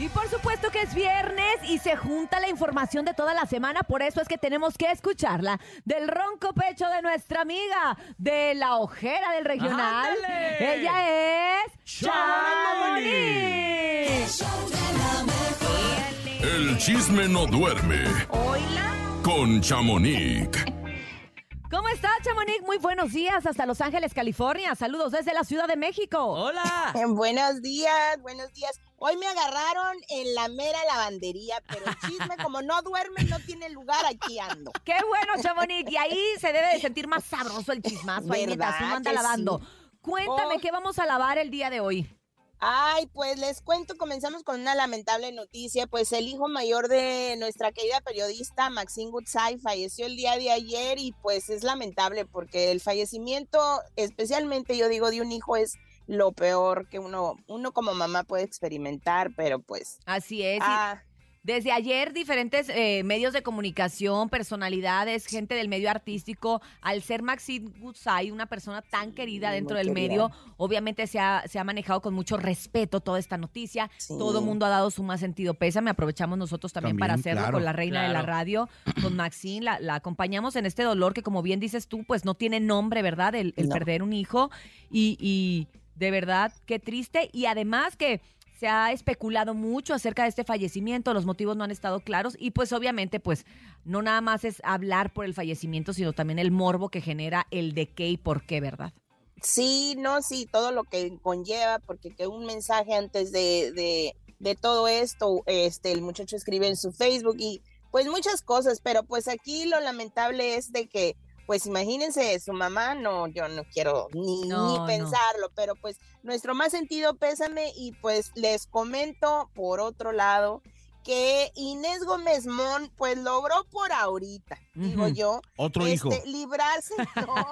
Y por supuesto que es viernes y se junta la información de toda la semana, por eso es que tenemos que escucharla del ronco pecho de nuestra amiga, de la ojera del regional. ¡Ándale! Ella es ¡Chamonix! El chisme no duerme Hola. con Chamonix. ¿Cómo está, Chamonix? Muy buenos días hasta Los Ángeles, California. Saludos desde la Ciudad de México. ¡Hola! Buenos días, buenos días. Hoy me agarraron en la mera lavandería, pero el chisme, como no duerme, no tiene lugar, aquí ando. Qué bueno, Chamonix. Y ahí se debe de sentir más sabroso el chismazo. Ahí mientras ¿Verdad uno anda lavando. sí? Cuéntame, Oh. ¿qué vamos a lavar el día de hoy? Ay, pues les cuento, comenzamos con una lamentable noticia, pues el hijo mayor de nuestra querida periodista Maxine Goodside falleció el día de ayer y pues es lamentable porque el fallecimiento, especialmente yo digo de un hijo es lo peor que uno uno como mamá puede experimentar, pero pues Así es. ah, Desde ayer, diferentes eh, medios de comunicación, personalidades, gente del medio artístico, al ser Maxine Goodside, una persona tan querida dentro del querida. medio, obviamente se ha, se ha manejado con mucho respeto toda esta noticia. Sí. Todo el mundo ha dado su más sentido pésame. Aprovechamos nosotros también, para hacerlo claro. con la reina de la radio, con Maxine. La, la acompañamos en este dolor que, como bien dices tú, pues no tiene nombre, ¿verdad? El, el No. perder un hijo. Y, y de verdad, qué triste. Y además que se ha especulado mucho acerca de este fallecimiento, los motivos no han estado claros y pues obviamente pues no nada más es hablar por el fallecimiento, sino también el morbo que genera el de qué y por qué, ¿verdad? Sí, no, sí, todo lo que conlleva, porque que un mensaje antes de, de, de todo esto, este, el muchacho escribe en su Facebook y pues muchas cosas, pero pues aquí lo lamentable es de que, pues imagínense, su mamá, no, yo no quiero ni, No, ni no. pensarlo, pero pues nuestro más sentido pésame y pues les comento por otro lado que Inés Gómez Mon pues logró por ahorita, digo yo, Otro hijo. este, librarse, no,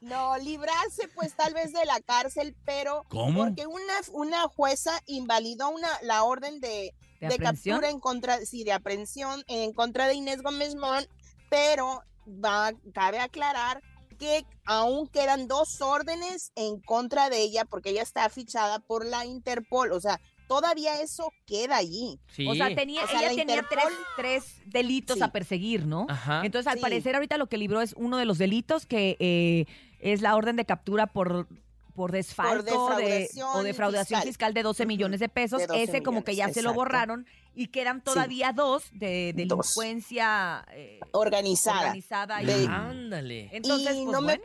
no, librarse pues tal vez de la cárcel, pero ¿Cómo? porque una, una jueza invalidó una, la orden de, ¿De de captura en contra, sí, de aprehensión en contra de Inés Gómez Mon, pero va, cabe aclarar que aún quedan dos órdenes en contra de ella porque ella está fichada por la Interpol, o sea, todavía eso queda allí. Sí. O sea, tenía, O sea, ella la tenía tres, delitos Sí. a perseguir, ¿no? Ajá. Entonces, al Sí. parecer, ahorita lo que libró es uno de los delitos que eh, es la orden de captura por por desfalco defraudación o defraudación fiscal. fiscal. de 12 Ujú, millones de pesos. de 12 Ese como que ya se lo borraron y quedan todavía dos de Dos. delincuencia eh, Organizada. organizada. y- De- Ándale. Entonces, Y pues no me- bueno.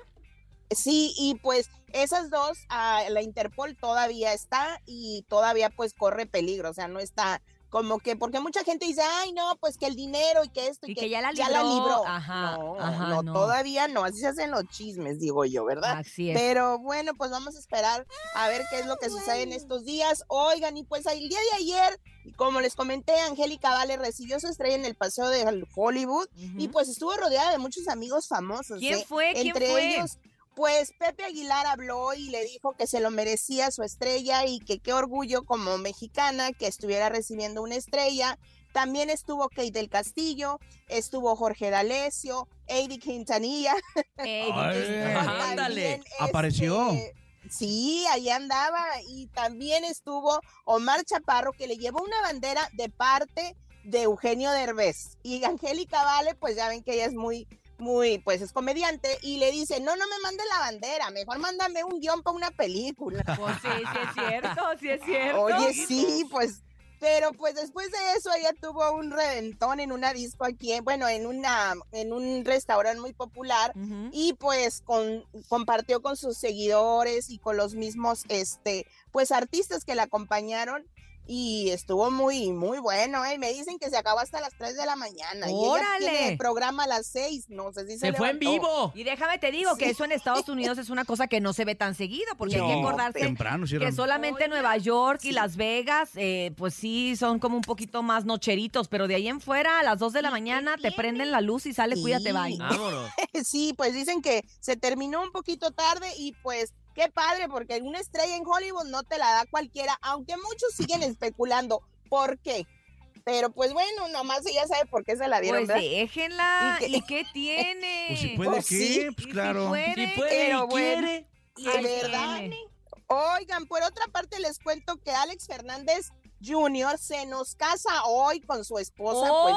Sí, y pues esas dos, ah, la Interpol todavía está y todavía pues corre peligro, o sea, no está como que, porque mucha gente dice, ay, no, pues que el dinero y que esto y, Y que ya la libró. libró. Ajá, no, ajá, no, no. todavía no, así se hacen los chismes, digo yo, ¿verdad? Así es. Pero bueno, pues vamos a esperar a ver qué es lo que sucede en estos días. Oigan, y pues el día de ayer, como les comenté, Angélica Vale recibió su estrella en el Paseo de Hollywood y pues estuvo rodeada de muchos amigos famosos. ¿Quién ¿eh? fue? ¿Quién Entre fue? ellos, pues Pepe Aguilar habló y le dijo que se lo merecía su estrella y que qué orgullo como mexicana que estuviera recibiendo una estrella. También estuvo Kate del Castillo, estuvo Jorge D'Alessio, Eddie Quintanilla. Ándale. También, Apareció. este, Sí, ahí andaba y también estuvo Omar Chaparro que le llevó una bandera de parte de Eugenio Derbez y Angélica Vale, pues ya ven que ella es muy, muy, pues es comediante y le dice, no, no me mande la bandera, mejor mándame un guion para una película. Pues sí, sí es cierto, sí es cierto. Oye, sí, pues, pero pues después de eso ella tuvo un reventón en una disco aquí, en- bueno, en una, en un restaurante muy popular y pues con, compartió con sus seguidores y con los mismos, este, pues artistas que la acompañaron y estuvo muy, muy bueno, ¿eh? Me dicen que se acabó hasta las 3 de la mañana. Y ella ¡Órale! tiene el programa a las 6, no sé si se Se fue en vivo. Y déjame te digo que eso en Estados Unidos es una cosa que no se ve tan seguido, porque hay que No, acordarse Temprano, que solamente. Nueva York y Sí. Las Vegas, eh, pues sí, son como un poquito más nocheritos, pero de ahí en fuera, a las 2 de la mañana, te prenden la luz y sale, Sí. cuídate, bye. Vámonos. Sí, pues dicen que se terminó un poquito tarde y pues qué padre, porque una estrella en Hollywood no te la da cualquiera, aunque muchos siguen especulando por qué. Pero pues bueno, nomás ella sabe por qué se la dieron. Pues ¿verdad? déjenla. ¿Y qué? ¿Y qué tiene? Pues si puede, Pues ¿qué? sí. Pues Y si claro. puede, Si puede Pero y bueno. quiere. De Ay, verdad. tiene. Oigan, por otra parte les cuento que Alex Fernández Jr. se nos casa hoy con su esposa, pues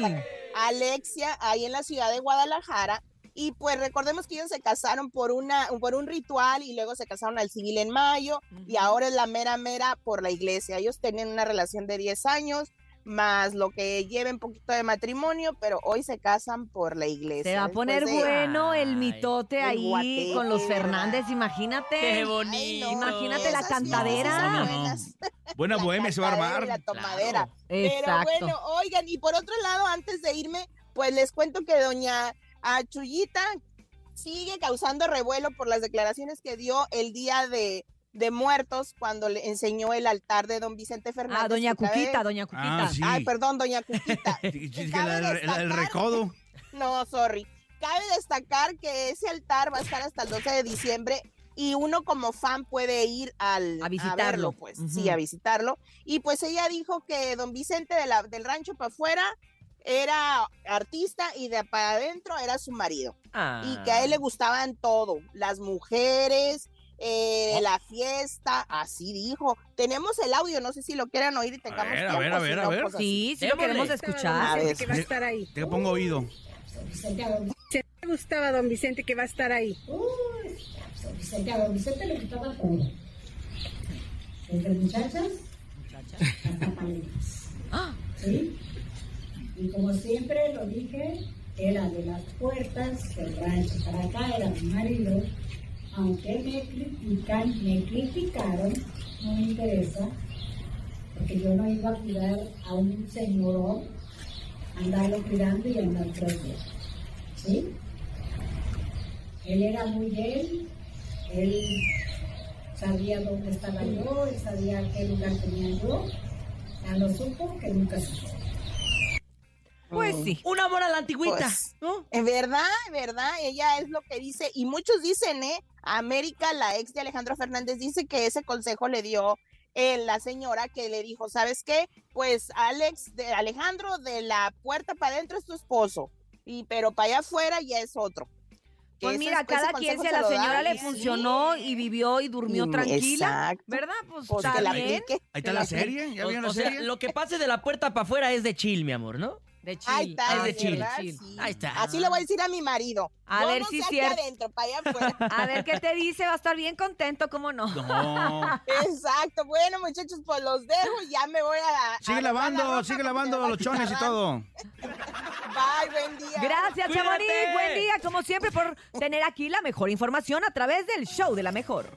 ya. Alexia, ahí en la ciudad de Guadalajara. Y pues recordemos que ellos se casaron por, una, por un ritual y luego se casaron al civil en mayo y ahora es la mera mera por la iglesia. Ellos tenían una relación de 10 años más lo que lleven poquito de matrimonio, pero hoy se casan por la iglesia. Se va a poner de- bueno el Ay, mitote el ahí con los. Fernández, imagínate. Qué Ay, bonito. no, Imagínate la cantadera. Buena bohemia se va a armar. La tomadera. Claro. Exacto. Pero bueno, oigan, y por otro lado, antes de irme, pues les cuento que doña Achuyita sigue causando revuelo por las declaraciones que dio el día de, de muertos cuando le enseñó el altar de don Vicente Fernández. Ah, doña cabe- Cuquita, doña Cuquita. Ah, sí. Ay, perdón, doña Cuquita. La- la- el recodo. No, sorry. Cabe destacar que ese altar va a estar hasta el 12 de diciembre y uno como fan puede ir al, A visitarlo. verlo, pues, sí, a visitarlo. Y pues ella dijo que don Vicente de la- del rancho para afuera era artista y de para adentro era su marido. Y que a él le gustaban todo, las mujeres, eh, la fiesta, así dijo. Tenemos el audio, no sé si lo quieran oír y tengamos ver, a tiempo, ver, a si ver, a ver. pues así. Sí, sí lo queremos A escuchar. ver. que va a estar ahí. Te pongo oído. Se me gustaba don Vicente que va a estar ahí. Uy, San Vicente, a don Vicente le gustaba todo. Desde muchachas hasta paletas. Ah. ¿Sí? Y como siempre lo dije, era de las puertas del rancho. Para acá era mi marido. Aunque me critican, me criticaron, no me interesa, porque yo no iba a cuidar a un señor, andarlo cuidando y andar tras. ¿Sí? Él era muy él, él sabía dónde estaba yo, él sabía qué lugar tenía yo, ya lo supo que nunca supo. Pues sí. Un amor a la antigüita. Pues, ¿no? Es verdad, es verdad, ella es lo que dice, y muchos dicen, ¿eh? América, la ex de Alejandro Fernández, dice que ese consejo le dio eh, la señora que le dijo, ¿sabes qué? Pues Alex, de Alejandro, de la puerta para adentro es tu esposo, y pero para allá afuera ya es otro. Que Pues ese- mira, cada quien, si a se la da señora le y sí. funcionó y vivió y durmió Mm, tranquila, exacto. ¿verdad? Pues, Pues está que la bien. aplique. Ahí está la serie. ¿Ya O, vieron o la sea, lo que pase de la puerta para afuera es de chill, mi amor, ¿no? De chill. Ahí está, es de chill. Ahí está. Así le voy a decir a mi marido. A Yo ver no si sé es aquí cierto. adentro, para allá afuera. A ver qué te dice, va a estar bien contento, ¿cómo no? No. Exacto. Bueno, muchachos, pues los dejo. Ya me voy a. Sigue lavando, sigue lavando los chones y todo. Bye, buen día. Gracias. Chamonix. Buen día, como siempre, por tener aquí la mejor información a través del show de la mejor.